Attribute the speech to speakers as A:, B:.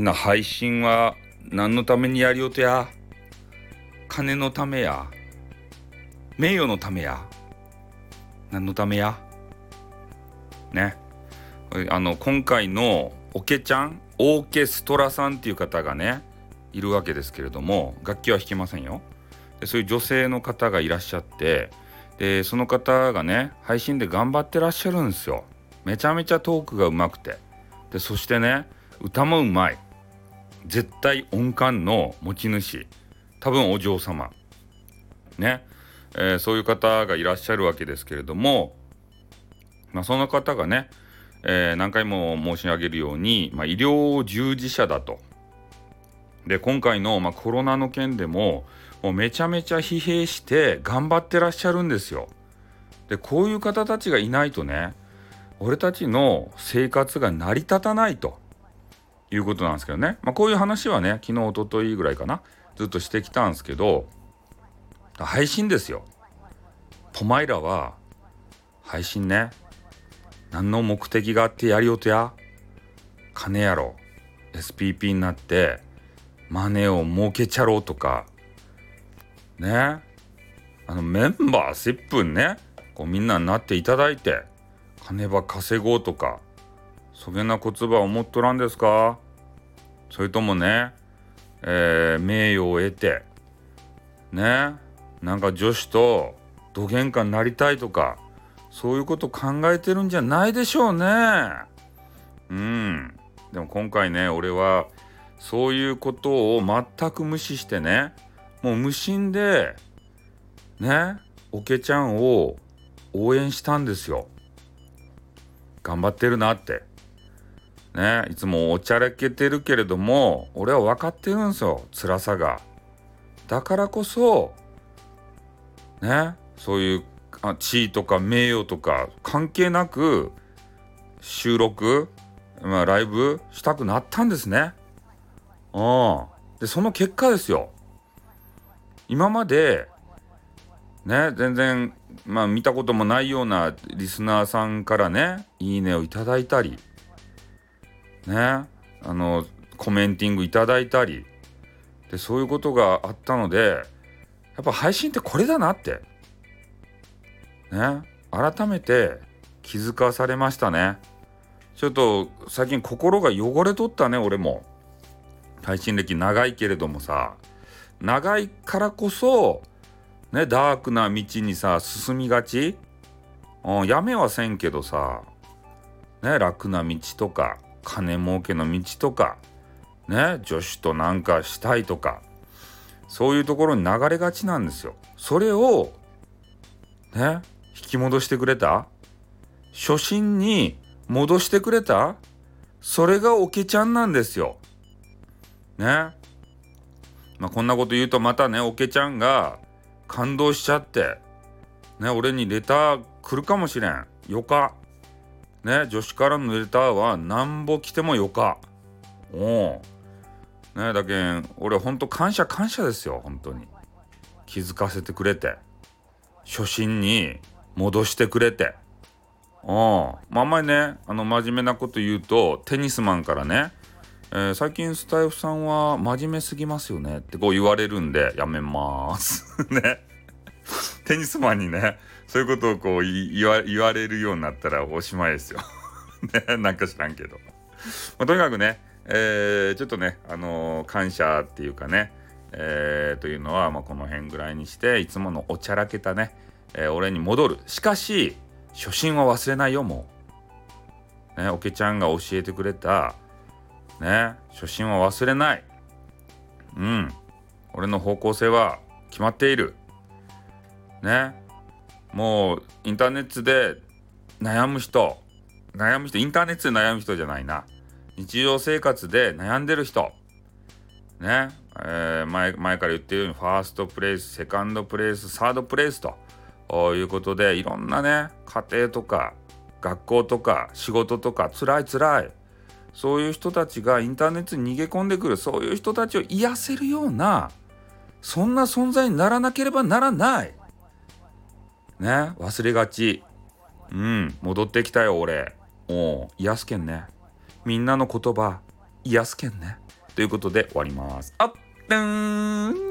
A: みんな配信は何のためにやりよとや？金のためや？名誉のためや？何のためや？ね。あの今回のオケちゃんオーケストラさんっていう方がねいるわけですけれども楽器は弾けませんよ。でそういう女性の方がいらっしゃってでその方がね配信で頑張ってらっしゃるんですよ。めちゃめちゃトークがうまくて。でそしてね歌もうまい。絶対音感の持ち主。多分お嬢様。ね、えー、そういう方がいらっしゃるわけですけれども、まあ、その方がね、えー、何回も申し上げるように、まあ、医療従事者だと。で今回の、まあ、コロナの件でももうめちゃめちゃ疲弊して頑張ってらっしゃるんですよ。でこういう方たちがいないとね俺たちの生活が成り立たないと。いうことなんですけどね、まあ、こういう話はね昨日おとといぐらいかな。ずっとしてきたんですけど配信ですよ。ポマイラは配信ね。何の目的があってやりよとや。金やろ。SPP になってマネーを儲けちゃろうとか。ね。あのメンバーシップねこうみんなになっていただいて金ば稼ごうとか。そげな言葉思っとらんですか？それともね、えー、名誉を得てねなんか女子とどげんかになりたいとかそういうこと考えてるんじゃないでしょうね。うん。でも今回ね俺はそういうことを全く無視してねもう無心でねおけちゃんを応援したんですよ。頑張ってるなって。ねいつもおちゃらけてるけれども俺は分かってるんですよ辛さがだからこそねそういうあ地位とか名誉とか関係なく収録、まあ、ライブしたくなったんですね。うん。でその結果ですよ。今までね全然まあ見たこともないようなリスナーさんからねいいねをいただいたりねあのコメンティングいただいたりでそういうことがあったのでやっぱ配信ってこれだなってね改めて気づかされましたね。ちょっと最近心が汚れとったね俺も。配信歴長いけれどもさ長いからこそねダークな道にさ進みがち、うん、やめはせんけどさね楽な道とか金儲けの道とかね女子となんかしたいとかそういうところに流れがちなんですよ。それをね引き戻してくれた？初心に戻してくれた？それがおけちゃんなんですよ。ね。まあ、こんなこと言うとまたねおけちゃんが感動しちゃってね俺にレター来るかもしれん。よか。ね女子からのレターはなんぼ来てもよか。おお。ねだけん俺ほんと感謝感謝ですよ本当に。気づかせてくれて。初心に戻してくれて。うん。まあ、んまりね、あの、真面目なこと言うと、テニスマンからね、えー、最近スタイフさんは真面目すぎますよねってこう言われるんで、やめます。ね。テニスマンにね、そういうことをこう言われるようになったらおしまいですよ。ね、なんか知らんけど。まあ、とにかくね、えー、ちょっとね、あのー、感謝っていうかね、えー、というのは、まあ、この辺ぐらいにして、いつものおちゃらけたね、えー、俺に戻る。しかし初心は忘れないよもう。ねおけちゃんが教えてくれたね初心は忘れない。うん。俺の方向性は決まっている。ね。もうインターネットで悩む人悩む人インターネットで悩む人じゃないな。日常生活で悩んでる人。ね、えー、前前から言ってるようにファーストプレイスセカンドプレイスサードプレイスと。いうことでいろんなね家庭とか学校とか仕事とか辛い辛い。そういう人たちがインターネットに逃げ込んでくる。そういう人たちを癒せるようなそんな存在にならなければならない。ね忘れがち。うん戻ってきたよ俺。お癒すけんね。みんなの言葉癒すけんね。ということで終わります。あっ、ぷん。